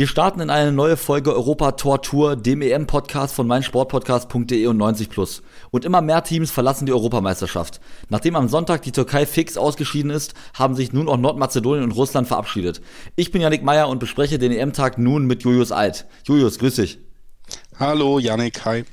Wir starten in eine neue Folge Europa Tor Tour, dem EM-Podcast von meinsportpodcast.de und 90 Plus. Und immer mehr Teams verlassen die Europameisterschaft. Nachdem am Sonntag die Türkei fix ausgeschieden ist, haben sich nun auch Nordmazedonien und Russland verabschiedet. Ich bin Yannick Meyer und bespreche den EM-Tag nun mit Julius Eid. Julius, grüß dich. Hallo, Yannick, hi.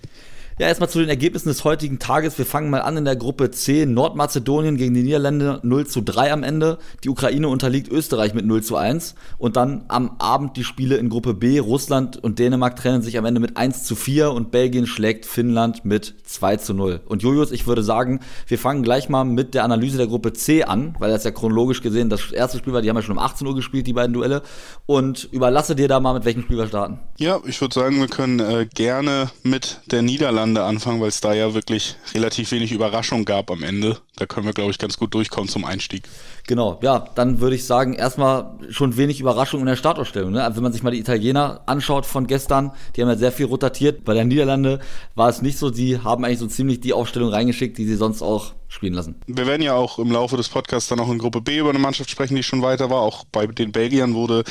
Ja, erstmal zu den Ergebnissen des heutigen Tages. Wir fangen mal an in der Gruppe C. Nordmazedonien gegen die Niederländer 0 zu 3 am Ende. Die Ukraine unterliegt Österreich mit 0 zu 1. Und dann am Abend die Spiele in Gruppe B. Russland und Dänemark trennen sich am Ende mit 1 zu 4 und Belgien schlägt Finnland mit 2 zu 0. Und Julius, ich würde sagen, wir fangen gleich mal mit der Analyse der Gruppe C an, weil das ja chronologisch gesehen das erste Spiel war. Die haben ja schon um 18 Uhr gespielt, die beiden Duelle. Und überlasse dir da mal, mit welchem Spiel wir starten. Ja, ich würde sagen, wir können äh, gerne mit der Niederlande Niederlande anfangen, weil es da ja wirklich relativ wenig Überraschung gab am Ende. Da können wir, glaube ich, ganz gut durchkommen zum Einstieg. Genau, ja, dann würde ich sagen, erstmal schon wenig Überraschung in der Startausstellung. Ne? Also wenn man sich mal die Italiener anschaut von gestern, die haben ja sehr viel rotiert. Bei der Niederlande war es nicht so, die haben eigentlich so ziemlich die Aufstellung reingeschickt, die sie sonst auch spielen lassen. Wir werden ja auch im Laufe des Podcasts dann auch in Gruppe B über eine Mannschaft sprechen, die schon weiter war. Auch bei den Belgiern wurde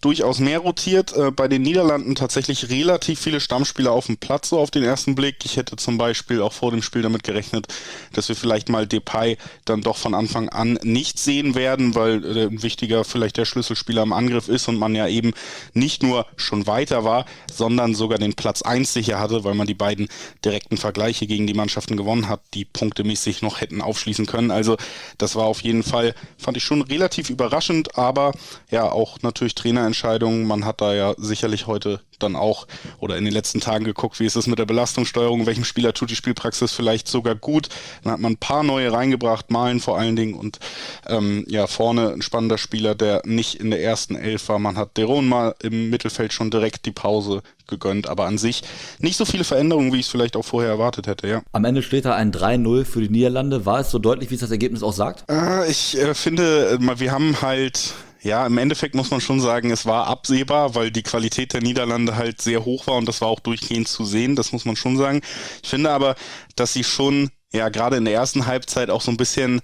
durchaus mehr rotiert. Äh, bei den Niederlanden tatsächlich relativ viele Stammspieler auf dem Platz, so auf den ersten Blick. Ich hätte zum Beispiel auch vor dem Spiel damit gerechnet, dass wir vielleicht mal Depay dann doch von Anfang an nicht sehen werden, weil äh, ein wichtiger vielleicht der Schlüsselspieler im Angriff ist und man ja eben nicht nur schon weiter war, sondern sogar den Platz 1 sicher hatte, weil man die beiden direkten Vergleiche gegen die Mannschaften gewonnen hat, die punktemäßig noch hätten aufschließen können. Also das war auf jeden Fall, fand ich schon relativ überraschend, aber ja auch natürlich Trainerentscheidungen. Man hat da ja sicherlich heute dann auch oder in den letzten Tagen geguckt, wie ist es mit der Belastungssteuerung, welchem Spieler tut die Spielpraxis vielleicht sogar gut. Dann hat man ein paar neue reingebracht, Malen vor allen Dingen und ähm, ja, vorne ein spannender Spieler, der nicht in der ersten Elf war. Man hat Deron mal im Mittelfeld schon direkt die Pause gegönnt, aber an sich nicht so viele Veränderungen, wie ich es vielleicht auch vorher erwartet hätte, ja. Am Ende steht da ein 3-0 für die Niederlande. War es so deutlich, wie es das Ergebnis auch sagt? Äh, ich äh, finde, äh, wir haben halt ja, im Endeffekt muss man schon sagen, es war absehbar, weil die Qualität der Niederlande halt sehr hoch war und das war auch durchgehend zu sehen, das muss man schon sagen. Ich finde aber, dass sie schon, ja, gerade in der ersten Halbzeit auch so ein bisschen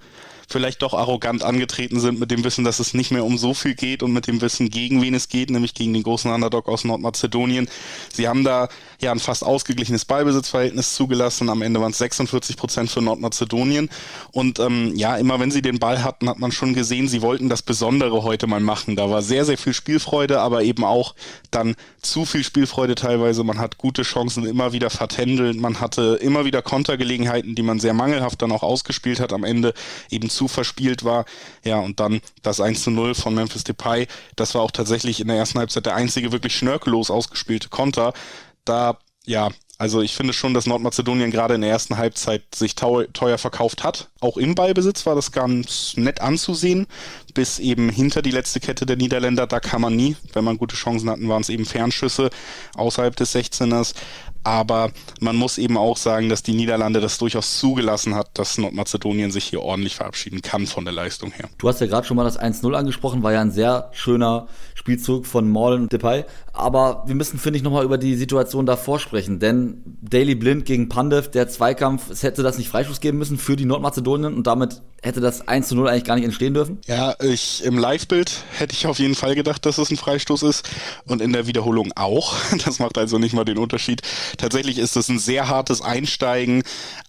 vielleicht doch arrogant angetreten sind mit dem Wissen, dass es nicht mehr um so viel geht und mit dem Wissen, gegen wen es geht, nämlich gegen den großen Underdog aus Nordmazedonien. Sie haben da ja ein fast ausgeglichenes Ballbesitzverhältnis zugelassen. Am Ende waren es 46 Prozent für Nordmazedonien. Und ähm, ja, immer wenn sie den Ball hatten, hat man schon gesehen, sie wollten das Besondere heute mal machen. Da war sehr, sehr viel Spielfreude, aber eben auch dann zu viel Spielfreude teilweise. Man hat gute Chancen immer wieder vertändelt. Man hatte immer wieder Kontergelegenheiten, die man sehr mangelhaft dann auch ausgespielt hat. Am Ende eben zu verspielt war. Ja, und dann das 1 zu 0 von Memphis Depay. Das war auch tatsächlich in der ersten Halbzeit der einzige wirklich schnörkellos ausgespielte Konter. Da, ja, also ich finde schon, dass Nordmazedonien gerade in der ersten Halbzeit sich teuer verkauft hat. Auch im Ballbesitz war das ganz nett anzusehen, bis eben hinter die letzte Kette der Niederländer. Da kann man nie, wenn man gute Chancen hatten, waren es eben Fernschüsse außerhalb des 16ers. Aber man muss eben auch sagen, dass die Niederlande das durchaus zugelassen hat, dass Nordmazedonien sich hier ordentlich verabschieden kann von der Leistung her. Du hast ja gerade schon mal das 1-0 angesprochen, war ja ein sehr schöner Spielzug von Morlen und Depay. Aber wir müssen, finde ich, nochmal über die Situation davor sprechen. Denn Daily Blind gegen Pandev, der Zweikampf, es hätte das nicht Freischuss geben müssen für die Nordmazedonien und damit hätte das 1 0 eigentlich gar nicht entstehen dürfen? Ja, ich im Live-Bild hätte ich auf jeden Fall gedacht, dass es ein Freistoß ist und in der Wiederholung auch. Das macht also nicht mal den Unterschied. Tatsächlich ist es ein sehr hartes Einsteigen.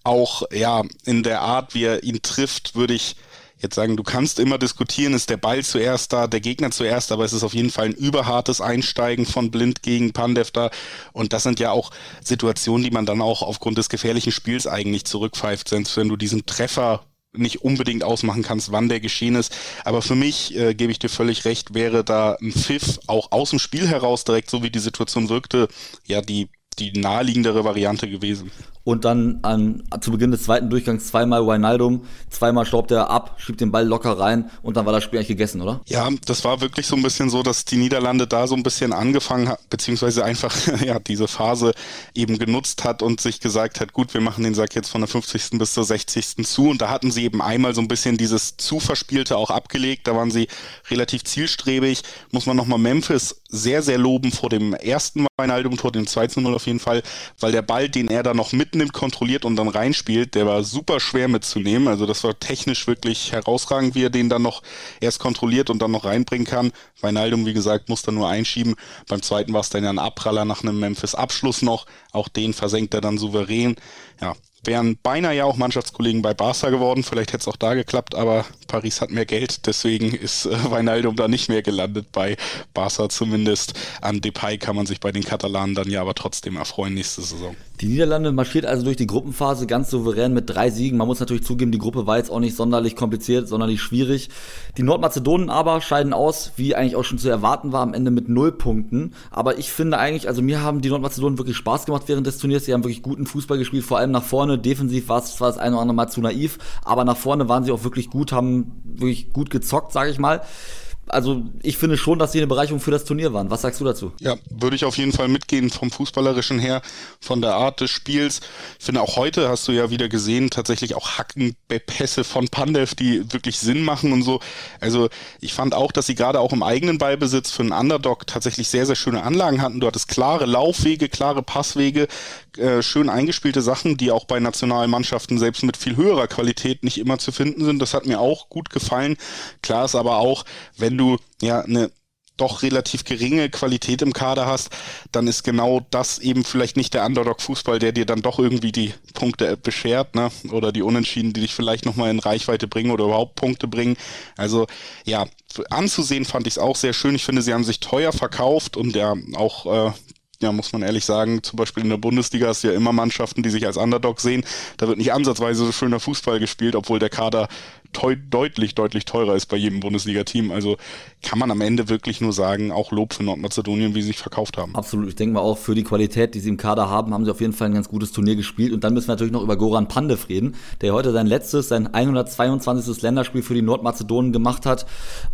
Auch ja, in der Art, wie er ihn trifft, würde ich jetzt sagen, du kannst immer diskutieren, ist der Ball zuerst da, der Gegner zuerst, aber es ist auf jeden Fall ein überhartes Einsteigen von Blind gegen Pandev da. Und das sind ja auch Situationen, die man dann auch aufgrund des gefährlichen Spiels eigentlich zurückpfeift, selbst wenn du diesen Treffer nicht unbedingt ausmachen kannst, wann der geschehen ist. Aber für mich, äh, gebe ich dir völlig recht, wäre da ein Pfiff auch aus dem Spiel heraus direkt, so wie die Situation wirkte, ja, die die naheliegendere Variante gewesen. Und dann an, zu Beginn des zweiten Durchgangs zweimal Wijnaldum, zweimal staubt er ab, schiebt den Ball locker rein und dann war das Spiel eigentlich gegessen, oder? Ja, das war wirklich so ein bisschen so, dass die Niederlande da so ein bisschen angefangen hat, beziehungsweise einfach ja diese Phase eben genutzt hat und sich gesagt hat, gut, wir machen den Sack jetzt von der 50. bis zur 60. zu und da hatten sie eben einmal so ein bisschen dieses zu verspielte auch abgelegt, da waren sie relativ zielstrebig, muss man nochmal Memphis sehr, sehr loben vor dem ersten Wijnaldum-Tor, dem 2 0 auf jeden Fall, weil der Ball, den er da noch mitnimmt, kontrolliert und dann reinspielt, der war super schwer mitzunehmen. Also das war technisch wirklich herausragend, wie er den dann noch erst kontrolliert und dann noch reinbringen kann. Wijnaldum, wie gesagt, muss dann nur einschieben. Beim zweiten war es dann ja ein Abpraller nach einem Memphis-Abschluss noch. Auch den versenkt er dann souverän. Ja, wären beinahe ja auch Mannschaftskollegen bei Barca geworden. Vielleicht hätte es auch da geklappt, aber Paris hat mehr Geld, deswegen ist äh, Wijnaldum da nicht mehr gelandet bei Barca zumindest. An Depay kann man sich bei den Katalanen dann ja aber trotzdem erfreuen nächste Saison. Die Niederlande marschiert also durch die Gruppenphase ganz souverän mit drei Siegen. Man muss natürlich zugeben, die Gruppe war jetzt auch nicht sonderlich kompliziert, sonderlich schwierig. Die Nordmazedonen aber scheiden aus, wie eigentlich auch schon zu erwarten war, am Ende mit null Punkten. Aber ich finde eigentlich, also mir haben die Nordmazedonen wirklich Spaß gemacht während des Turniers. Sie haben wirklich guten Fußball gespielt, vor allem nach vorne. Defensiv war es zwar das eine oder andere Mal zu naiv, aber nach vorne waren sie auch wirklich gut, haben wirklich gut gezockt, sage ich mal also ich finde schon, dass sie eine Bereicherung für das Turnier waren. Was sagst du dazu? Ja, würde ich auf jeden Fall mitgehen vom Fußballerischen her, von der Art des Spiels. Ich finde auch heute hast du ja wieder gesehen, tatsächlich auch Hackenpässe von Pandev, die wirklich Sinn machen und so. Also ich fand auch, dass sie gerade auch im eigenen Ballbesitz für einen Underdog tatsächlich sehr, sehr schöne Anlagen hatten. Du hattest klare Laufwege, klare Passwege, äh, schön eingespielte Sachen, die auch bei nationalen Mannschaften selbst mit viel höherer Qualität nicht immer zu finden sind. Das hat mir auch gut gefallen. Klar ist aber auch, wenn du ja eine doch relativ geringe Qualität im Kader hast, dann ist genau das eben vielleicht nicht der Underdog-Fußball, der dir dann doch irgendwie die Punkte beschert, ne? Oder die Unentschieden, die dich vielleicht nochmal in Reichweite bringen oder überhaupt Punkte bringen. Also ja, anzusehen fand ich es auch sehr schön. Ich finde, sie haben sich teuer verkauft und ja auch äh, ja, muss man ehrlich sagen, zum Beispiel in der Bundesliga ist ja immer Mannschaften, die sich als Underdog sehen. Da wird nicht ansatzweise so schöner Fußball gespielt, obwohl der Kader deutlich, deutlich teurer ist bei jedem Bundesliga-Team. Also kann man am Ende wirklich nur sagen, auch Lob für Nordmazedonien, wie sie sich verkauft haben. Absolut. Ich denke mal auch für die Qualität, die sie im Kader haben, haben sie auf jeden Fall ein ganz gutes Turnier gespielt. Und dann müssen wir natürlich noch über Goran Pandev reden, der heute sein letztes, sein 122. Länderspiel für die Nordmazedonen gemacht hat.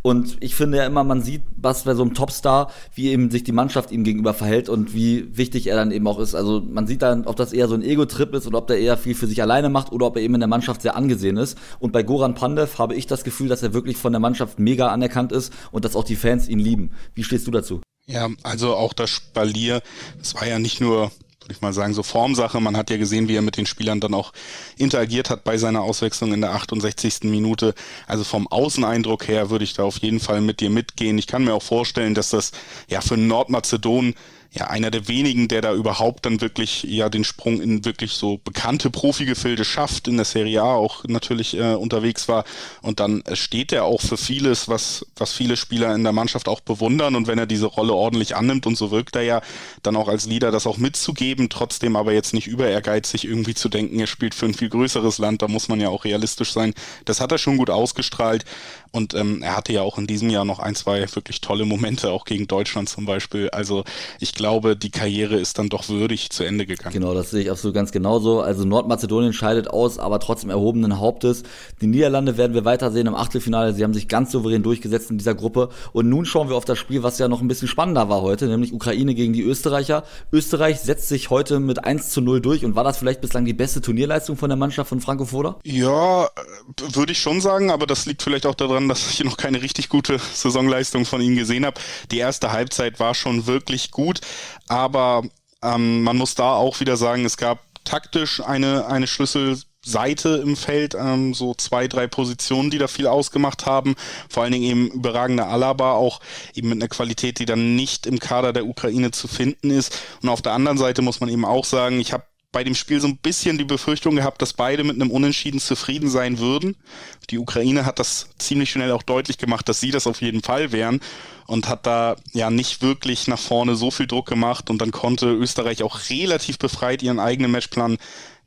Und ich finde ja immer, man sieht, was bei so einem Topstar, wie eben sich die Mannschaft ihm gegenüber verhält und wie wichtig er dann eben auch ist. Also man sieht dann, ob das eher so ein Ego-Trip ist oder ob der eher viel für sich alleine macht oder ob er eben in der Mannschaft sehr angesehen ist. Und bei Goran Pandev Pandev habe ich das Gefühl, dass er wirklich von der Mannschaft mega anerkannt ist und dass auch die Fans ihn lieben. Wie stehst du dazu? Ja, also auch das Spalier, das war ja nicht nur würde ich mal sagen, so Formsache. Man hat ja gesehen, wie er mit den Spielern dann auch interagiert hat bei seiner Auswechslung in der 68. Minute. Also vom Außeneindruck her würde ich da auf jeden Fall mit dir mitgehen. Ich kann mir auch vorstellen, dass das ja für Nordmazedonien ja einer der wenigen, der da überhaupt dann wirklich ja den Sprung in wirklich so bekannte Profigefilde schafft, in der Serie A auch natürlich äh, unterwegs war. Und dann steht er auch für vieles, was was viele Spieler in der Mannschaft auch bewundern. Und wenn er diese Rolle ordentlich annimmt und so wirkt er ja dann auch als Leader das auch mitzugeben, trotzdem aber jetzt nicht über ehrgeizig irgendwie zu denken, er spielt für ein viel größeres Land, da muss man ja auch realistisch sein. Das hat er schon gut ausgestrahlt und ähm, er hatte ja auch in diesem Jahr noch ein, zwei wirklich tolle Momente, auch gegen Deutschland zum Beispiel. Also ich glaube, die Karriere ist dann doch würdig zu Ende gegangen. Genau, das sehe ich absolut ganz genauso. Also Nordmazedonien scheidet aus, aber trotzdem erhobenen Hauptes. Die Niederlande werden wir weitersehen im Achtelfinale. Sie haben sich ganz souverän durchgesetzt in dieser Gruppe. Und nun schauen wir auf das Spiel, was ja noch ein bisschen spannender war heute, nämlich Ukraine gegen die Österreicher. Österreich setzt sich heute mit 1 zu 0 durch und war das vielleicht bislang die beste Turnierleistung von der Mannschaft von Franco Foda? Ja, würde ich schon sagen, aber das liegt vielleicht auch daran, dass ich noch keine richtig gute Saisonleistung von ihnen gesehen habe. Die erste Halbzeit war schon wirklich gut, aber ähm, man muss da auch wieder sagen, es gab taktisch eine, eine Schlüsselseite im Feld, ähm, so zwei, drei Positionen, die da viel ausgemacht haben. Vor allen Dingen eben überragender Alaba, auch eben mit einer Qualität, die dann nicht im Kader der Ukraine zu finden ist. Und auf der anderen Seite muss man eben auch sagen, ich habe bei dem Spiel so ein bisschen die Befürchtung gehabt, dass beide mit einem Unentschieden zufrieden sein würden. Die Ukraine hat das ziemlich schnell auch deutlich gemacht, dass sie das auf jeden Fall wären und hat da ja nicht wirklich nach vorne so viel Druck gemacht und dann konnte Österreich auch relativ befreit ihren eigenen Matchplan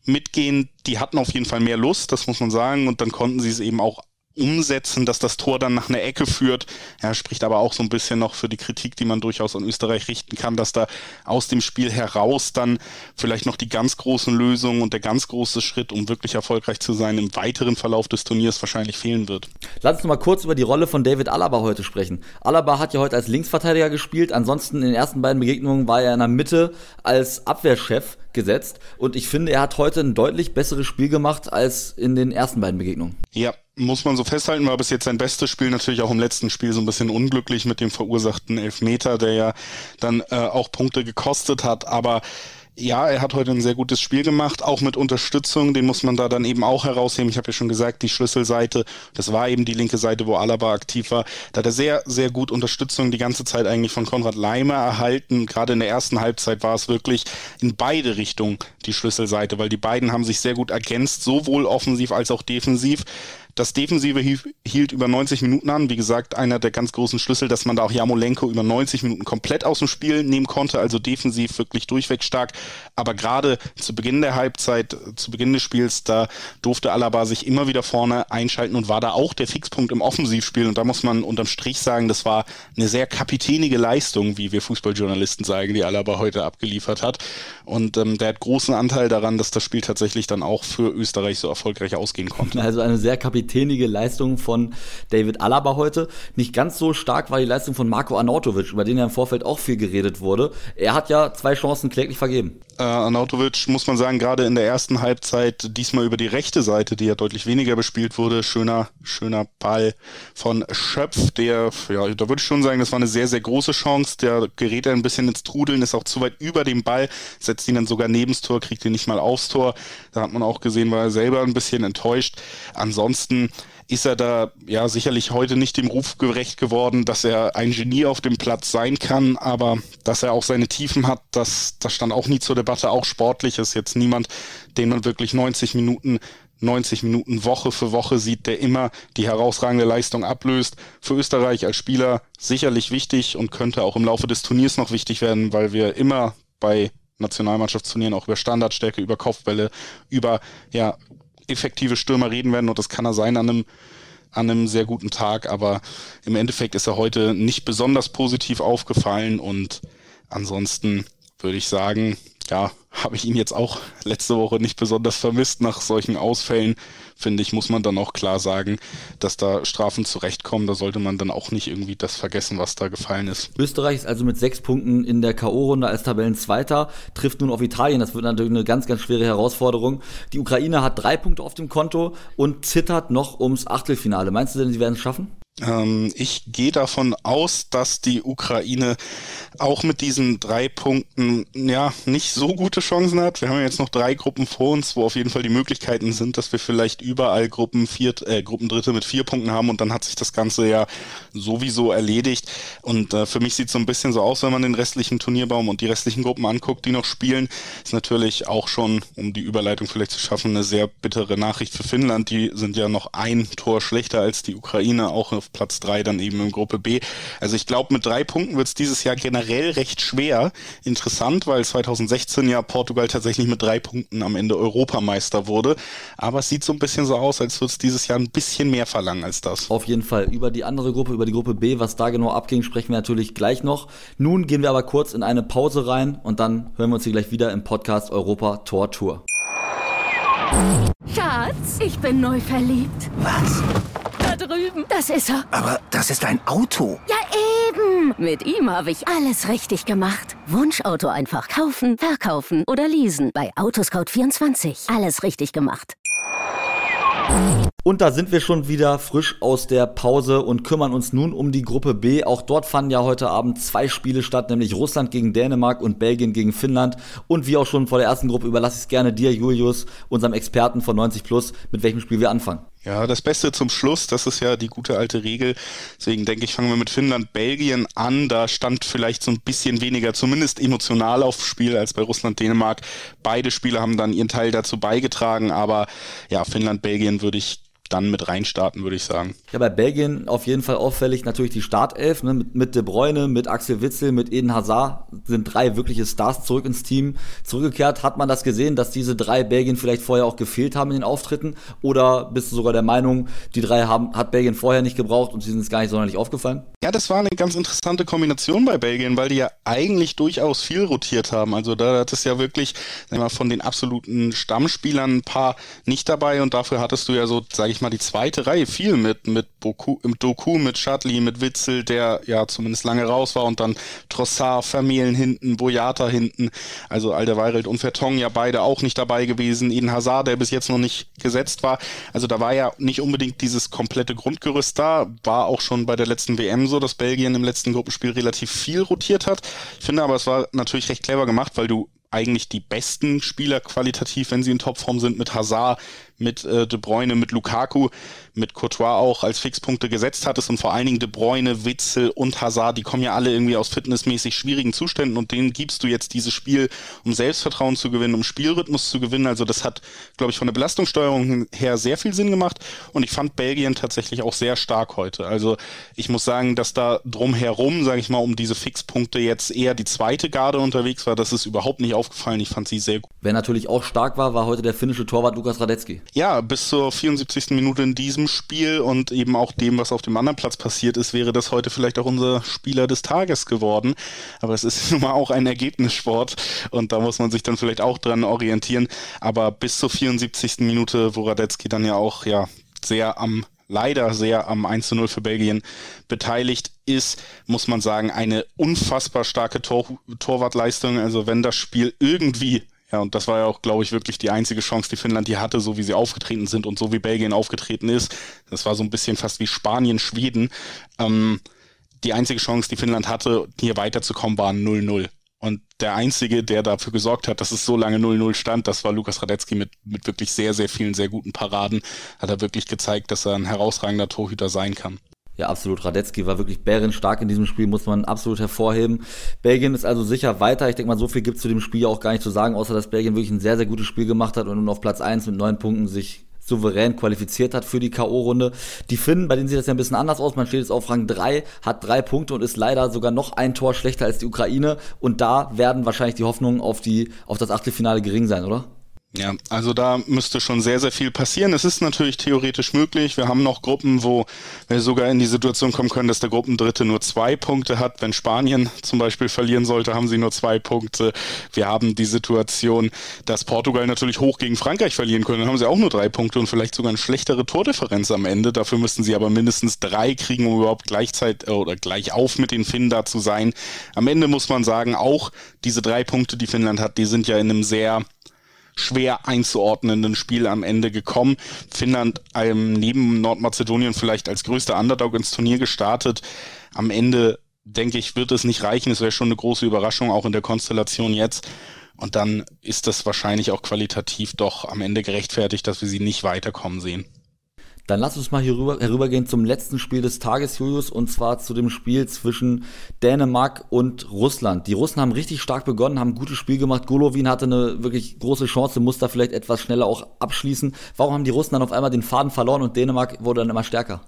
mitgehen. Die hatten auf jeden Fall mehr Lust, das muss man sagen, und dann konnten sie es eben auch umsetzen, dass das Tor dann nach einer Ecke führt. Er spricht aber auch so ein bisschen noch für die Kritik, die man durchaus an Österreich richten kann, dass da aus dem Spiel heraus dann vielleicht noch die ganz großen Lösungen und der ganz große Schritt, um wirklich erfolgreich zu sein, im weiteren Verlauf des Turniers wahrscheinlich fehlen wird. Lass uns mal kurz über die Rolle von David Alaba heute sprechen. Alaba hat ja heute als Linksverteidiger gespielt, ansonsten in den ersten beiden Begegnungen war er in der Mitte als Abwehrchef gesetzt und ich finde, er hat heute ein deutlich besseres Spiel gemacht als in den ersten beiden Begegnungen. Ja, muss man so festhalten, war bis jetzt sein bestes Spiel, natürlich auch im letzten Spiel so ein bisschen unglücklich mit dem verursachten Elfmeter, der ja dann äh, auch Punkte gekostet hat, aber ja, er hat heute ein sehr gutes Spiel gemacht, auch mit Unterstützung, den muss man da dann eben auch herausheben. Ich habe ja schon gesagt, die Schlüsselseite, das war eben die linke Seite, wo Alaba aktiv war. Da hat er sehr, sehr gut Unterstützung die ganze Zeit eigentlich von Konrad Leimer erhalten. Gerade in der ersten Halbzeit war es wirklich in beide Richtungen die Schlüsselseite, weil die beiden haben sich sehr gut ergänzt, sowohl offensiv als auch defensiv. Das Defensive hielt über 90 Minuten an. Wie gesagt, einer der ganz großen Schlüssel, dass man da auch Jamolenko über 90 Minuten komplett aus dem Spiel nehmen konnte. Also defensiv wirklich durchweg stark. Aber gerade zu Beginn der Halbzeit, zu Beginn des Spiels, da durfte Alaba sich immer wieder vorne einschalten und war da auch der Fixpunkt im Offensivspiel. Und da muss man unterm Strich sagen, das war eine sehr kapitänige Leistung, wie wir Fußballjournalisten sagen, die Alaba heute abgeliefert hat. Und ähm, der hat großen Anteil daran, dass das Spiel tatsächlich dann auch für Österreich so erfolgreich ausgehen konnte. Also eine sehr kapitänige kapitänige Leistung von David Alaba heute. Nicht ganz so stark war die Leistung von Marco Arnautovic, über den ja im Vorfeld auch viel geredet wurde. Er hat ja zwei Chancen kläglich vergeben. Äh, Arnautovic, muss man sagen, gerade in der ersten Halbzeit diesmal über die rechte Seite, die ja deutlich weniger bespielt wurde. Schöner, schöner Ball von Schöpf, der, ja, da würde ich schon sagen, das war eine sehr, sehr große Chance. Der gerät ein bisschen ins Trudeln, ist auch zu weit über dem Ball, setzt ihn dann sogar neben das Tor, kriegt ihn nicht mal aufs Tor. Da hat man auch gesehen, war er selber ein bisschen enttäuscht. Ansonsten ist er da ja sicherlich heute nicht dem Ruf gerecht geworden, dass er ein Genie auf dem Platz sein kann, aber dass er auch seine Tiefen hat, das, das stand auch nie zur Debatte. Auch sportlich ist jetzt niemand, den man wirklich 90 Minuten 90 Minuten Woche für Woche sieht, der immer die herausragende Leistung ablöst. Für Österreich als Spieler sicherlich wichtig und könnte auch im Laufe des Turniers noch wichtig werden, weil wir immer bei Nationalmannschaftsturnieren auch über Standardstärke, über Kopfbälle, über ja, effektive Stürmer reden werden. Und das kann er sein an einem an einem sehr guten Tag, aber im Endeffekt ist er heute nicht besonders positiv aufgefallen. Und ansonsten würde ich sagen, ja, habe ich ihn jetzt auch letzte Woche nicht besonders vermisst nach solchen Ausfällen. Finde ich, muss man dann auch klar sagen, dass da Strafen zurechtkommen. Da sollte man dann auch nicht irgendwie das vergessen, was da gefallen ist. Österreich ist also mit sechs Punkten in der K.O.-Runde als Tabellenzweiter, trifft nun auf Italien. Das wird natürlich eine ganz, ganz schwere Herausforderung. Die Ukraine hat drei Punkte auf dem Konto und zittert noch ums Achtelfinale. Meinst du denn, sie werden es schaffen? Ähm, ich gehe davon aus, dass die Ukraine auch mit diesen drei Punkten ja nicht so gute Chancen hat. Wir haben jetzt noch drei Gruppen vor uns, wo auf jeden Fall die Möglichkeiten sind, dass wir vielleicht überall Gruppen viert, äh, Gruppendritte mit vier Punkten haben und dann hat sich das Ganze ja sowieso erledigt. Und äh, für mich sieht es so ein bisschen so aus, wenn man den restlichen Turnierbaum und die restlichen Gruppen anguckt, die noch spielen, ist natürlich auch schon, um die Überleitung vielleicht zu schaffen, eine sehr bittere Nachricht für Finnland. Die sind ja noch ein Tor schlechter als die Ukraine, auch auf Platz drei dann eben in Gruppe B. Also ich glaube, mit drei Punkten wird es dieses Jahr generell recht schwer. Interessant, weil 2016 ja Portugal tatsächlich mit drei Punkten am Ende Europameister wurde. Aber es sieht so ein bisschen so aus, als würde es dieses Jahr ein bisschen mehr verlangen als das. Auf jeden Fall. Über die andere Gruppe, über die Gruppe B, was da genau abging, sprechen wir natürlich gleich noch. Nun gehen wir aber kurz in eine Pause rein und dann hören wir uns hier gleich wieder im Podcast Europa Tor Tour. Schatz, ich bin neu verliebt. Was? Da drüben. Das ist er. Aber das ist ein Auto. Ja, Mit ihm habe ich alles richtig gemacht. Wunschauto einfach kaufen, verkaufen oder leasen. Bei Autoscout24. Alles richtig gemacht. Und da sind wir schon wieder frisch aus der Pause und kümmern uns nun um die Gruppe B. Auch dort fanden ja heute Abend zwei Spiele statt, nämlich Russland gegen Dänemark und Belgien gegen Finnland. Und wie auch schon vor der ersten Gruppe überlasse ich es gerne dir, Julius, unserem Experten von 90 Plus, mit welchem Spiel wir anfangen. Ja, das Beste zum Schluss, das ist ja die gute alte Regel. Deswegen denke ich, fangen wir mit Finnland, Belgien an. Da stand vielleicht so ein bisschen weniger, zumindest emotional aufs Spiel als bei Russland, Dänemark. Beide Spiele haben dann ihren Teil dazu beigetragen, aber ja, Finnland, Belgien würde ich dann mit reinstarten, würde ich sagen. Ja, bei Belgien auf jeden Fall auffällig natürlich die Startelf, ne, mit, mit De Bruyne, mit Axel Witzel, mit Eden Hazard sind drei wirkliche Stars zurück ins Team zurückgekehrt. Hat man das gesehen, dass diese drei Belgien vielleicht vorher auch gefehlt haben in den Auftritten? Oder bist du sogar der Meinung, die drei haben, hat Belgien vorher nicht gebraucht und sie sind es gar nicht sonderlich aufgefallen? Ja, das war eine ganz interessante Kombination bei Belgien, weil die ja eigentlich durchaus viel rotiert haben. Also da hat es ja wirklich mal, von den absoluten Stammspielern ein paar nicht dabei und dafür hattest du ja so, sage ich mal, die zweite Reihe viel mit mit Boku, im Doku, mit Shadley, mit Witzel, der ja zumindest lange raus war und dann Trossard, Vermehlen hinten, Boyata hinten, also Alderweireld und Vertong ja beide auch nicht dabei gewesen, Eden Hazard, der bis jetzt noch nicht gesetzt war. Also da war ja nicht unbedingt dieses komplette Grundgerüst da, war auch schon bei der letzten WM so, dass Belgien im letzten Gruppenspiel relativ viel rotiert hat. Ich finde aber, es war natürlich recht clever gemacht, weil du eigentlich die besten Spieler qualitativ, wenn sie in Topform sind, mit Hazard, mit äh, De Bruyne, mit Lukaku, mit Courtois auch als Fixpunkte gesetzt hattest und vor allen Dingen De Bruyne, Witzel und Hazard, die kommen ja alle irgendwie aus fitnessmäßig schwierigen Zuständen und denen gibst du jetzt dieses Spiel, um Selbstvertrauen zu gewinnen, um Spielrhythmus zu gewinnen. Also das hat, glaube ich, von der Belastungssteuerung her sehr viel Sinn gemacht und ich fand Belgien tatsächlich auch sehr stark heute. Also ich muss sagen, dass da drumherum, sage ich mal, um diese Fixpunkte jetzt eher die zweite Garde unterwegs war, das ist überhaupt nicht aufgefallen. Ich fand sie sehr gut. Wer natürlich auch stark war, war heute der finnische Torwart Lukas Radetzky. Ja, bis zur 74. Minute in diesem Spiel und eben auch dem, was auf dem anderen Platz passiert ist, wäre das heute vielleicht auch unser Spieler des Tages geworden. Aber es ist nun mal auch ein Ergebnissport und da muss man sich dann vielleicht auch dran orientieren. Aber bis zur 74. Minute, wo Radetzky dann ja auch ja sehr am leider sehr am 1 zu 0 für Belgien beteiligt ist, muss man sagen, eine unfassbar starke Tor Torwartleistung. Also wenn das Spiel irgendwie ja, und das war ja auch, glaube ich, wirklich die einzige Chance, die Finnland hier hatte, so wie sie aufgetreten sind und so wie Belgien aufgetreten ist. Das war so ein bisschen fast wie Spanien, Schweden. Ähm, die einzige Chance, die Finnland hatte, hier weiterzukommen, war 0-0. Und der Einzige, der dafür gesorgt hat, dass es so lange 0-0 stand, das war Lukas Radetzky mit, mit wirklich sehr, sehr vielen, sehr guten Paraden. Hat er wirklich gezeigt, dass er ein herausragender Torhüter sein kann. Ja, absolut. Radetzky war wirklich bärenstark in diesem Spiel, muss man absolut hervorheben. Belgien ist also sicher weiter. Ich denke mal, so viel gibt es zu dem Spiel auch gar nicht zu sagen, außer dass Belgien wirklich ein sehr, sehr gutes Spiel gemacht hat und nun auf Platz 1 mit neun Punkten sich souverän qualifiziert hat für die K.O.-Runde. Die Finnen, bei denen sieht das ja ein bisschen anders aus. Man steht jetzt auf Rang 3, hat drei Punkte und ist leider sogar noch ein Tor schlechter als die Ukraine. Und da werden wahrscheinlich die Hoffnungen auf, die, auf das Achtelfinale gering sein, oder? Ja, also da müsste schon sehr, sehr viel passieren. Es ist natürlich theoretisch möglich. Wir haben noch Gruppen, wo wir sogar in die Situation kommen können, dass der Gruppendritte nur zwei Punkte hat. Wenn Spanien zum Beispiel verlieren sollte, haben sie nur zwei Punkte. Wir haben die Situation, dass Portugal natürlich hoch gegen Frankreich verlieren können. Dann haben sie auch nur drei Punkte und vielleicht sogar eine schlechtere Tordifferenz am Ende. Dafür müssten sie aber mindestens drei kriegen, um überhaupt gleichzeitig äh, oder gleich auf mit den Finnen da zu sein. Am Ende muss man sagen, auch diese drei Punkte, die Finnland hat, die sind ja in einem sehr schwer einzuordnenden Spiel am Ende gekommen. Finnland ähm, neben Nordmazedonien vielleicht als größter Underdog ins Turnier gestartet. Am Ende denke ich, wird es nicht reichen. Es wäre schon eine große Überraschung, auch in der Konstellation jetzt. Und dann ist das wahrscheinlich auch qualitativ doch am Ende gerechtfertigt, dass wir sie nicht weiterkommen sehen. Dann lass uns mal hier rüber, herübergehen zum letzten Spiel des Tages, Julius, und zwar zu dem Spiel zwischen Dänemark und Russland. Die Russen haben richtig stark begonnen, haben ein gutes Spiel gemacht. Golovin hatte eine wirklich große Chance, muss da vielleicht etwas schneller auch abschließen. Warum haben die Russen dann auf einmal den Faden verloren und Dänemark wurde dann immer stärker?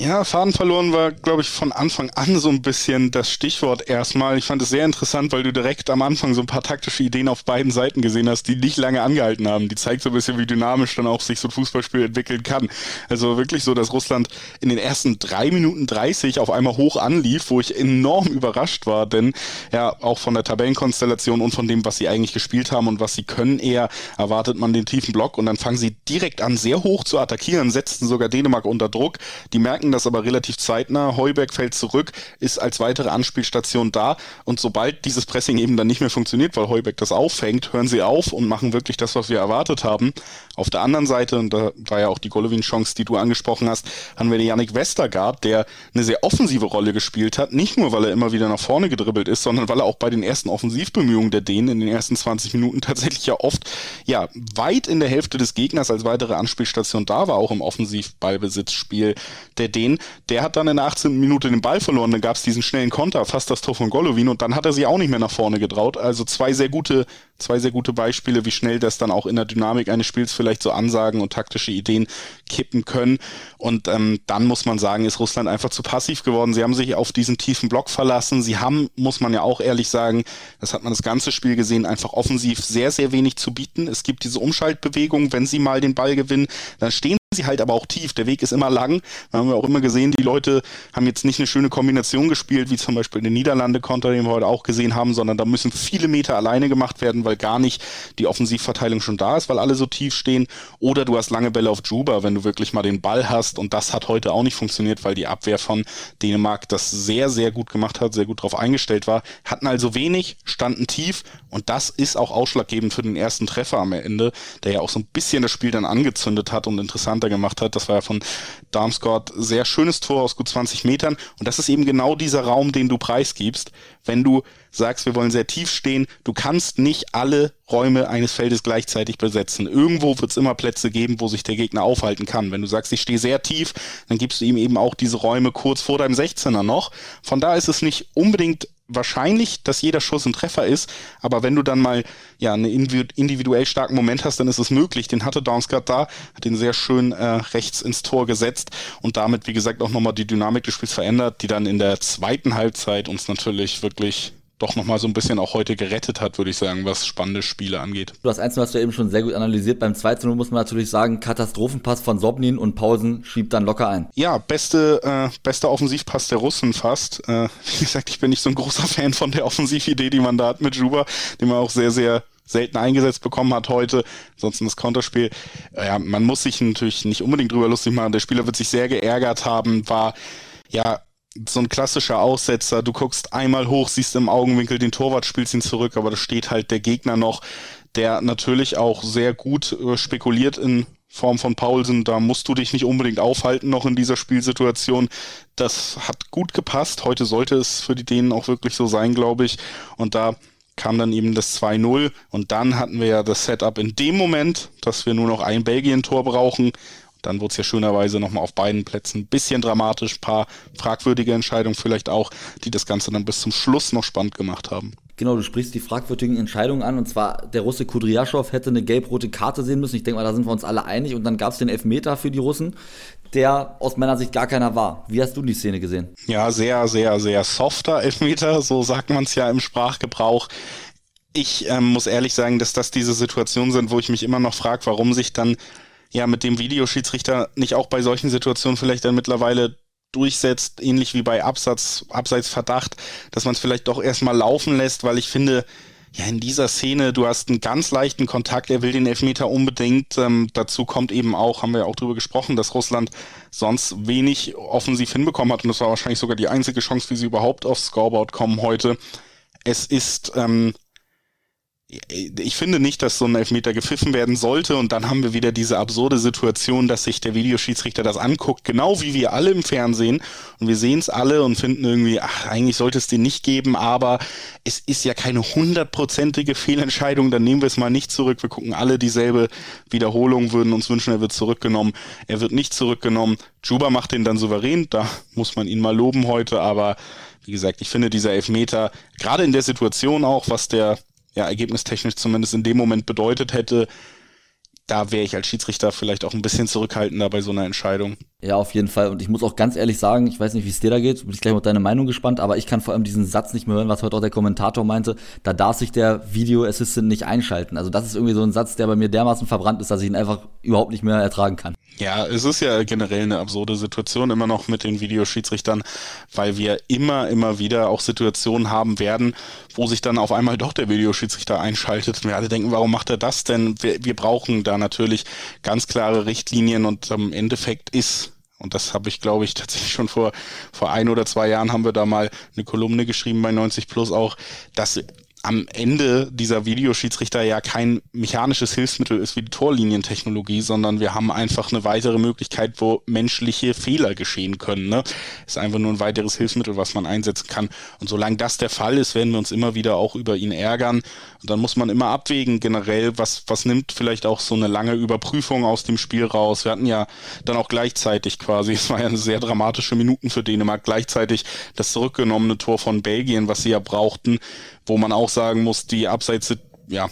Ja, Faden verloren war, glaube ich, von Anfang an so ein bisschen das Stichwort erstmal. Ich fand es sehr interessant, weil du direkt am Anfang so ein paar taktische Ideen auf beiden Seiten gesehen hast, die nicht lange angehalten haben. Die zeigt so ein bisschen, wie dynamisch dann auch sich so ein Fußballspiel entwickeln kann. Also wirklich so, dass Russland in den ersten drei Minuten 30 auf einmal hoch anlief, wo ich enorm überrascht war, denn ja, auch von der Tabellenkonstellation und von dem, was sie eigentlich gespielt haben und was sie können, eher erwartet man den tiefen Block und dann fangen sie direkt an, sehr hoch zu attackieren, setzten sogar Dänemark unter Druck. Die merken, merken das aber relativ zeitnah. Heuberg fällt zurück, ist als weitere Anspielstation da und sobald dieses Pressing eben dann nicht mehr funktioniert, weil Heuberg das auffängt, hören sie auf und machen wirklich das, was wir erwartet haben. Auf der anderen Seite, und da war ja auch die Golovin-Chance, die du angesprochen hast, haben wir den Yannick Westergaard, der eine sehr offensive Rolle gespielt hat, nicht nur, weil er immer wieder nach vorne gedribbelt ist, sondern weil er auch bei den ersten Offensivbemühungen der Dänen in den ersten 20 Minuten tatsächlich ja oft, ja, weit in der Hälfte des Gegners als weitere Anspielstation da war, auch im Offensivballbesitzspiel der Dänen den, der hat dann in der 18. Minute den Ball verloren, dann gab es diesen schnellen Konter, fast das Tor von Golovin und dann hat er sich auch nicht mehr nach vorne getraut. Also zwei sehr gute zwei sehr gute Beispiele, wie schnell das dann auch in der Dynamik eines Spiels vielleicht so Ansagen und taktische Ideen kippen können. Und ähm, dann muss man sagen, ist Russland einfach zu passiv geworden. Sie haben sich auf diesen tiefen Block verlassen. Sie haben, muss man ja auch ehrlich sagen, das hat man das ganze Spiel gesehen, einfach offensiv sehr, sehr wenig zu bieten. Es gibt diese Umschaltbewegung, wenn sie mal den Ball gewinnen, dann stehen sie halt aber auch tief. Der Weg ist immer lang. Da haben wir auch immer gesehen, die Leute haben jetzt nicht eine schöne Kombination gespielt, wie zum Beispiel in den Niederlande-Konter, den wir heute auch gesehen haben, sondern da müssen viele Meter alleine gemacht werden, weil gar nicht die Offensivverteilung schon da ist, weil alle so tief stehen. Oder du hast lange Bälle auf Juba, wenn du wirklich mal den Ball hast. Und das hat heute auch nicht funktioniert, weil die Abwehr von Dänemark das sehr, sehr gut gemacht hat, sehr gut darauf eingestellt war. Hatten also wenig, standen tief. Und das ist auch ausschlaggebend für den ersten Treffer am Ende, der ja auch so ein bisschen das Spiel dann angezündet hat und interessant interessanter gemacht hat. Das war ja von Darmscott sehr schönes Tor aus gut 20 Metern. Und das ist eben genau dieser Raum, den du preisgibst, wenn du sagst, wir wollen sehr tief stehen. Du kannst nicht alle Räume eines Feldes gleichzeitig besetzen. Irgendwo wird es immer Plätze geben, wo sich der Gegner aufhalten kann. Wenn du sagst, ich stehe sehr tief, dann gibst du ihm eben auch diese Räume kurz vor deinem 16er noch. Von da ist es nicht unbedingt wahrscheinlich, dass jeder Schuss ein Treffer ist, aber wenn du dann mal ja einen individuell starken Moment hast, dann ist es möglich. Den hatte Downscott da, hat den sehr schön äh, rechts ins Tor gesetzt und damit, wie gesagt, auch nochmal die Dynamik des Spiels verändert, die dann in der zweiten Halbzeit uns natürlich wirklich doch nochmal so ein bisschen auch heute gerettet hat, würde ich sagen, was spannende Spiele angeht. Du hast eins, hast du eben schon sehr gut analysiert. Beim 2 0 muss man natürlich sagen, Katastrophenpass von Sobnin und Pausen schiebt dann locker ein. Ja, beste, äh, bester Offensivpass der Russen fast. Äh, wie gesagt, ich bin nicht so ein großer Fan von der Offensividee, die man da hat mit Juba, die man auch sehr, sehr selten eingesetzt bekommen hat heute. Ansonsten das Konterspiel. Ja, man muss sich natürlich nicht unbedingt drüber lustig machen. Der Spieler wird sich sehr geärgert haben, war ja so ein klassischer Aussetzer. Du guckst einmal hoch, siehst im Augenwinkel den Torwart, spielst ihn zurück, aber da steht halt der Gegner noch, der natürlich auch sehr gut äh, spekuliert in Form von Paulsen. Da musst du dich nicht unbedingt aufhalten noch in dieser Spielsituation. Das hat gut gepasst. Heute sollte es für die Dänen auch wirklich so sein, glaube ich. Und da kam dann eben das 2-0 und dann hatten wir ja das Setup in dem Moment, dass wir nur noch ein Belgien-Tor brauchen dann wurde es ja schönerweise nochmal auf beiden Plätzen ein bisschen dramatisch, paar fragwürdige Entscheidungen vielleicht auch, die das Ganze dann bis zum Schluss noch spannend gemacht haben. Genau, du sprichst die fragwürdigen Entscheidungen an. Und zwar, der Russe Kudryaschow hätte eine gelb-rote Karte sehen müssen. Ich denke mal, da sind wir uns alle einig. Und dann gab es den Elfmeter für die Russen, der aus meiner Sicht gar keiner war. Wie hast du die Szene gesehen? Ja, sehr, sehr, sehr softer Elfmeter. So sagt man es ja im Sprachgebrauch. Ich ähm, muss ehrlich sagen, dass das diese Situationen sind, wo ich mich immer noch frage, warum sich dann ja mit dem Videoschiedsrichter nicht auch bei solchen Situationen vielleicht dann mittlerweile durchsetzt, ähnlich wie bei Absatz, Abseitsverdacht, dass man es vielleicht doch erstmal laufen lässt, weil ich finde, ja, in dieser Szene, du hast einen ganz leichten Kontakt, er will den Elfmeter unbedingt. Ähm, dazu kommt eben auch, haben wir ja auch drüber gesprochen, dass Russland sonst wenig offensiv hinbekommen hat und das war wahrscheinlich sogar die einzige Chance, wie sie überhaupt aufs Scoreboard kommen heute. Es ist ähm, ich finde nicht, dass so ein Elfmeter gepfiffen werden sollte und dann haben wir wieder diese absurde Situation, dass sich der Videoschiedsrichter das anguckt, genau wie wir alle im Fernsehen. Und wir sehen es alle und finden irgendwie, ach, eigentlich sollte es den nicht geben, aber es ist ja keine hundertprozentige Fehlentscheidung, dann nehmen wir es mal nicht zurück, wir gucken alle dieselbe Wiederholung, würden uns wünschen, er wird zurückgenommen, er wird nicht zurückgenommen, Juba macht den dann souverän, da muss man ihn mal loben heute, aber wie gesagt, ich finde dieser Elfmeter, gerade in der Situation auch, was der ja, ergebnistechnisch zumindest in dem Moment bedeutet hätte, da wäre ich als Schiedsrichter vielleicht auch ein bisschen zurückhaltender bei so einer Entscheidung. Ja, auf jeden Fall. Und ich muss auch ganz ehrlich sagen, ich weiß nicht, wie es dir da geht, bin ich gleich mal auf deine Meinung gespannt, aber ich kann vor allem diesen Satz nicht mehr hören, was heute auch der Kommentator meinte. Da darf sich der Video Assistant nicht einschalten. Also das ist irgendwie so ein Satz, der bei mir dermaßen verbrannt ist, dass ich ihn einfach überhaupt nicht mehr ertragen kann. Ja, es ist ja generell eine absurde Situation immer noch mit den Videoschiedsrichtern, weil wir immer, immer wieder auch Situationen haben werden, wo sich dann auf einmal doch der Videoschiedsrichter einschaltet. Und wir alle denken, warum macht er das denn? Wir, wir brauchen da natürlich ganz klare Richtlinien und im Endeffekt ist und das habe ich, glaube ich, tatsächlich schon vor, vor ein oder zwei Jahren haben wir da mal eine Kolumne geschrieben bei 90 Plus auch, dass am Ende dieser Videoschiedsrichter ja kein mechanisches Hilfsmittel ist wie die Torlinientechnologie, sondern wir haben einfach eine weitere Möglichkeit, wo menschliche Fehler geschehen können. Ne? Ist einfach nur ein weiteres Hilfsmittel, was man einsetzen kann. Und solange das der Fall ist, werden wir uns immer wieder auch über ihn ärgern. Und dann muss man immer abwägen generell, was, was nimmt vielleicht auch so eine lange Überprüfung aus dem Spiel raus. Wir hatten ja dann auch gleichzeitig quasi, es war ja eine sehr dramatische Minuten für Dänemark, gleichzeitig das zurückgenommene Tor von Belgien, was sie ja brauchten, wo man auch sagen muss, die Abseits ja,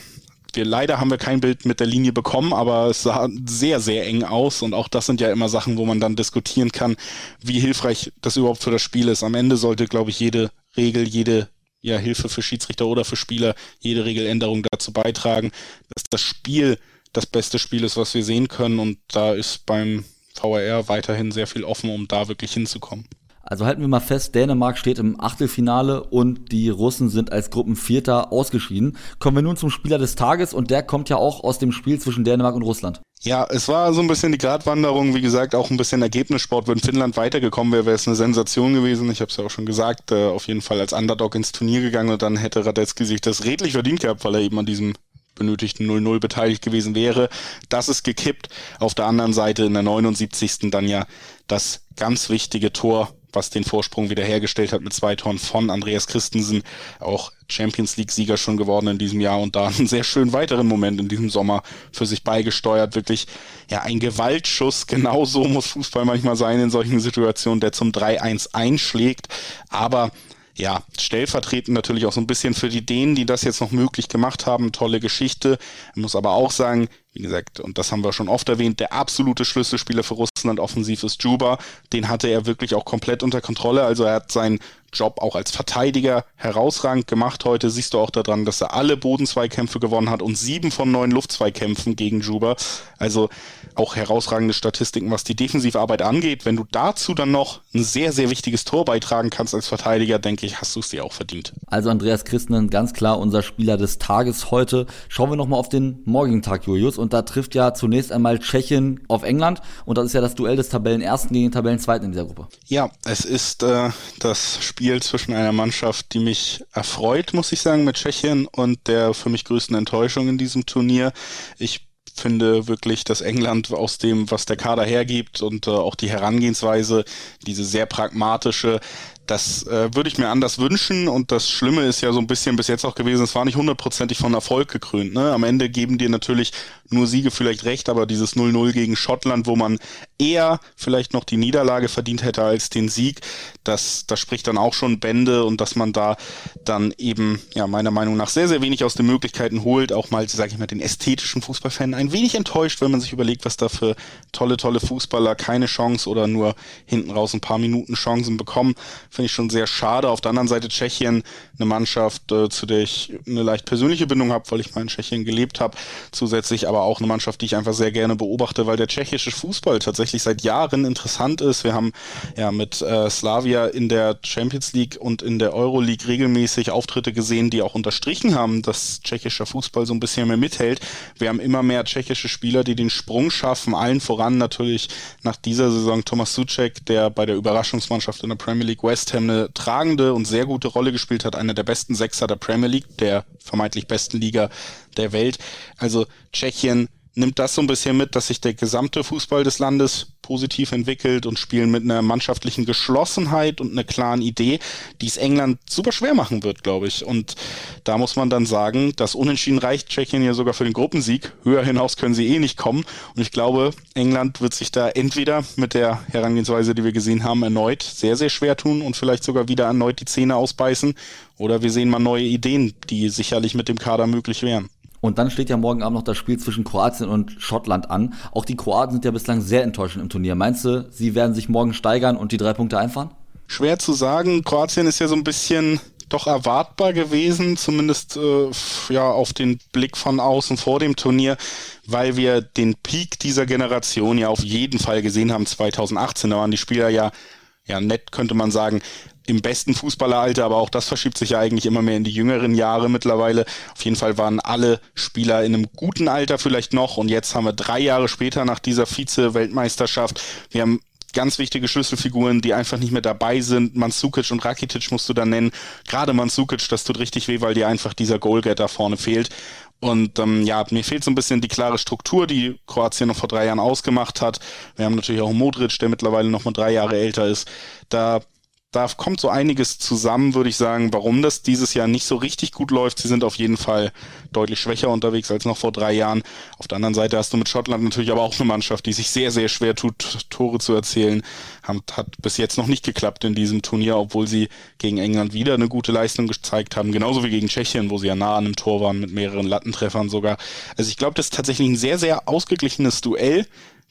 wir leider haben wir kein Bild mit der Linie bekommen, aber es sah sehr, sehr eng aus und auch das sind ja immer Sachen, wo man dann diskutieren kann, wie hilfreich das überhaupt für das Spiel ist. Am Ende sollte, glaube ich, jede Regel, jede ja, Hilfe für Schiedsrichter oder für Spieler, jede Regeländerung dazu beitragen, dass das Spiel das beste Spiel ist, was wir sehen können und da ist beim VRR weiterhin sehr viel offen, um da wirklich hinzukommen. Also halten wir mal fest, Dänemark steht im Achtelfinale und die Russen sind als Gruppenvierter ausgeschieden. Kommen wir nun zum Spieler des Tages und der kommt ja auch aus dem Spiel zwischen Dänemark und Russland. Ja, es war so ein bisschen die Gratwanderung, wie gesagt, auch ein bisschen Ergebnissport. Wenn Finnland weitergekommen wäre, wäre es eine Sensation gewesen. Ich habe es ja auch schon gesagt, äh, auf jeden Fall als Underdog ins Turnier gegangen und dann hätte Radetzky sich das redlich verdient gehabt, weil er eben an diesem benötigten 0-0 beteiligt gewesen wäre. Das ist gekippt. Auf der anderen Seite in der 79. dann ja das ganz wichtige Tor was den Vorsprung wiederhergestellt hat mit zwei Toren von Andreas Christensen, auch Champions League-Sieger schon geworden in diesem Jahr und da einen sehr schönen weiteren Moment in diesem Sommer für sich beigesteuert. Wirklich, ja, ein Gewaltschuss. Genau so muss Fußball manchmal sein in solchen Situationen, der zum 3-1 einschlägt. Aber ja, stellvertretend natürlich auch so ein bisschen für die Dänen, die das jetzt noch möglich gemacht haben. Tolle Geschichte. Ich muss aber auch sagen, wie gesagt, und das haben wir schon oft erwähnt, der absolute Schlüsselspieler für Russland offensiv ist Juba. Den hatte er wirklich auch komplett unter Kontrolle. Also er hat seinen Job auch als Verteidiger herausragend gemacht. Heute siehst du auch daran, dass er alle Bodenzweikämpfe gewonnen hat und sieben von neun Luftzweikämpfen gegen Juba. Also auch herausragende Statistiken, was die Defensivarbeit angeht. Wenn du dazu dann noch ein sehr, sehr wichtiges Tor beitragen kannst als Verteidiger, denke ich, hast du es dir auch verdient. Also Andreas Christen, ganz klar unser Spieler des Tages heute. Schauen wir nochmal auf den morgigen Tag, Julius. Und da trifft ja zunächst einmal Tschechien auf England. Und das ist ja das Duell des Tabellenersten gegen den Tabellenzweiten in dieser Gruppe. Ja, es ist äh, das Spiel zwischen einer Mannschaft, die mich erfreut, muss ich sagen, mit Tschechien und der für mich größten Enttäuschung in diesem Turnier. Ich finde wirklich, dass England aus dem, was der Kader hergibt und äh, auch die Herangehensweise, diese sehr pragmatische, das äh, würde ich mir anders wünschen und das Schlimme ist ja so ein bisschen bis jetzt auch gewesen, es war nicht hundertprozentig von Erfolg gekrönt. Ne? Am Ende geben dir natürlich nur Siege vielleicht recht, aber dieses 0-0 gegen Schottland, wo man eher vielleicht noch die Niederlage verdient hätte als den Sieg, das, das spricht dann auch schon Bände und dass man da dann eben, ja, meiner Meinung nach sehr, sehr wenig aus den Möglichkeiten holt, auch mal, sage ich mal, den ästhetischen Fußballfan ein wenig enttäuscht, wenn man sich überlegt, was da für tolle, tolle Fußballer keine Chance oder nur hinten raus ein paar Minuten Chancen bekommen Finde ich schon sehr schade. Auf der anderen Seite Tschechien, eine Mannschaft, äh, zu der ich eine leicht persönliche Bindung habe, weil ich mal in Tschechien gelebt habe. Zusätzlich aber auch eine Mannschaft, die ich einfach sehr gerne beobachte, weil der tschechische Fußball tatsächlich seit Jahren interessant ist. Wir haben ja mit äh, Slavia in der Champions League und in der Euroleague regelmäßig Auftritte gesehen, die auch unterstrichen haben, dass tschechischer Fußball so ein bisschen mehr mithält. Wir haben immer mehr tschechische Spieler, die den Sprung schaffen, allen voran natürlich nach dieser Saison Thomas Suchek, der bei der Überraschungsmannschaft in der Premier League West West Ham eine tragende und sehr gute Rolle gespielt hat, einer der besten Sechser der Premier League, der vermeintlich besten Liga der Welt. Also Tschechien nimmt das so ein bisschen mit, dass sich der gesamte Fußball des Landes positiv entwickelt und spielen mit einer mannschaftlichen Geschlossenheit und einer klaren Idee, die es England super schwer machen wird, glaube ich. Und da muss man dann sagen, das Unentschieden reicht Tschechien ja sogar für den Gruppensieg. Höher hinaus können sie eh nicht kommen. Und ich glaube, England wird sich da entweder mit der Herangehensweise, die wir gesehen haben, erneut sehr, sehr schwer tun und vielleicht sogar wieder erneut die Zähne ausbeißen. Oder wir sehen mal neue Ideen, die sicherlich mit dem Kader möglich wären. Und dann steht ja morgen Abend noch das Spiel zwischen Kroatien und Schottland an. Auch die Kroaten sind ja bislang sehr enttäuschend im Turnier. Meinst du, sie werden sich morgen steigern und die drei Punkte einfahren? Schwer zu sagen. Kroatien ist ja so ein bisschen doch erwartbar gewesen, zumindest äh, ja auf den Blick von außen vor dem Turnier, weil wir den Peak dieser Generation ja auf jeden Fall gesehen haben 2018. Da waren die Spieler ja ja nett könnte man sagen im besten Fußballeralter, aber auch das verschiebt sich ja eigentlich immer mehr in die jüngeren Jahre mittlerweile. Auf jeden Fall waren alle Spieler in einem guten Alter vielleicht noch und jetzt haben wir drei Jahre später nach dieser Vize-Weltmeisterschaft, wir haben ganz wichtige Schlüsselfiguren, die einfach nicht mehr dabei sind. Mansukic und Rakitic musst du da nennen. Gerade Mansukic, das tut richtig weh, weil dir einfach dieser Goalgetter vorne fehlt. Und ähm, ja, mir fehlt so ein bisschen die klare Struktur, die Kroatien noch vor drei Jahren ausgemacht hat. Wir haben natürlich auch Modric, der mittlerweile noch mal drei Jahre älter ist. Da da kommt so einiges zusammen, würde ich sagen, warum das dieses Jahr nicht so richtig gut läuft. Sie sind auf jeden Fall deutlich schwächer unterwegs als noch vor drei Jahren. Auf der anderen Seite hast du mit Schottland natürlich aber auch eine Mannschaft, die sich sehr, sehr schwer tut, Tore zu erzielen. Hat, hat bis jetzt noch nicht geklappt in diesem Turnier, obwohl sie gegen England wieder eine gute Leistung gezeigt haben. Genauso wie gegen Tschechien, wo sie ja nah an einem Tor waren mit mehreren Lattentreffern sogar. Also ich glaube, das ist tatsächlich ein sehr, sehr ausgeglichenes Duell.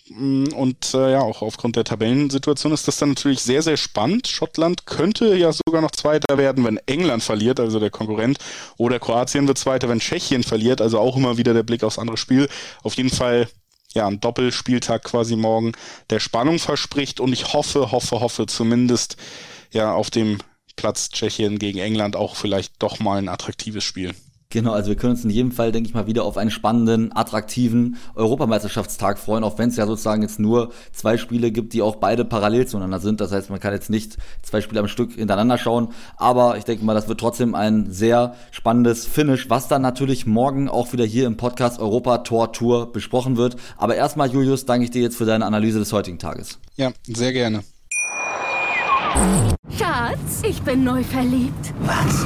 Mm, und äh, ja, auch aufgrund der Tabellensituation ist das dann natürlich sehr, sehr spannend. Schottland könnte ja sogar noch Zweiter werden, wenn England verliert, also der Konkurrent, oder Kroatien wird Zweiter, wenn Tschechien verliert, also auch immer wieder der Blick aufs andere Spiel. Auf jeden Fall ja, ein Doppelspieltag quasi morgen, der Spannung verspricht und ich hoffe, hoffe, hoffe zumindest ja auf dem Platz Tschechien gegen England auch vielleicht doch mal ein attraktives Spiel. Genau, also wir können uns in jedem Fall, denke ich mal, wieder auf einen spannenden, attraktiven Europameisterschaftstag freuen, auch wenn es ja sozusagen jetzt nur zwei Spiele gibt, die auch beide parallel zueinander sind. Das heißt, man kann jetzt nicht zwei Spiele am Stück hintereinander schauen, aber ich denke mal, das wird trotzdem ein sehr spannendes Finish, was dann natürlich morgen auch wieder hier im Podcast Europa Tor Tour besprochen wird. Aber erstmal, Julius, danke ich dir jetzt für deine Analyse des heutigen Tages. Ja, sehr gerne. Schatz, ich bin neu verliebt. Was?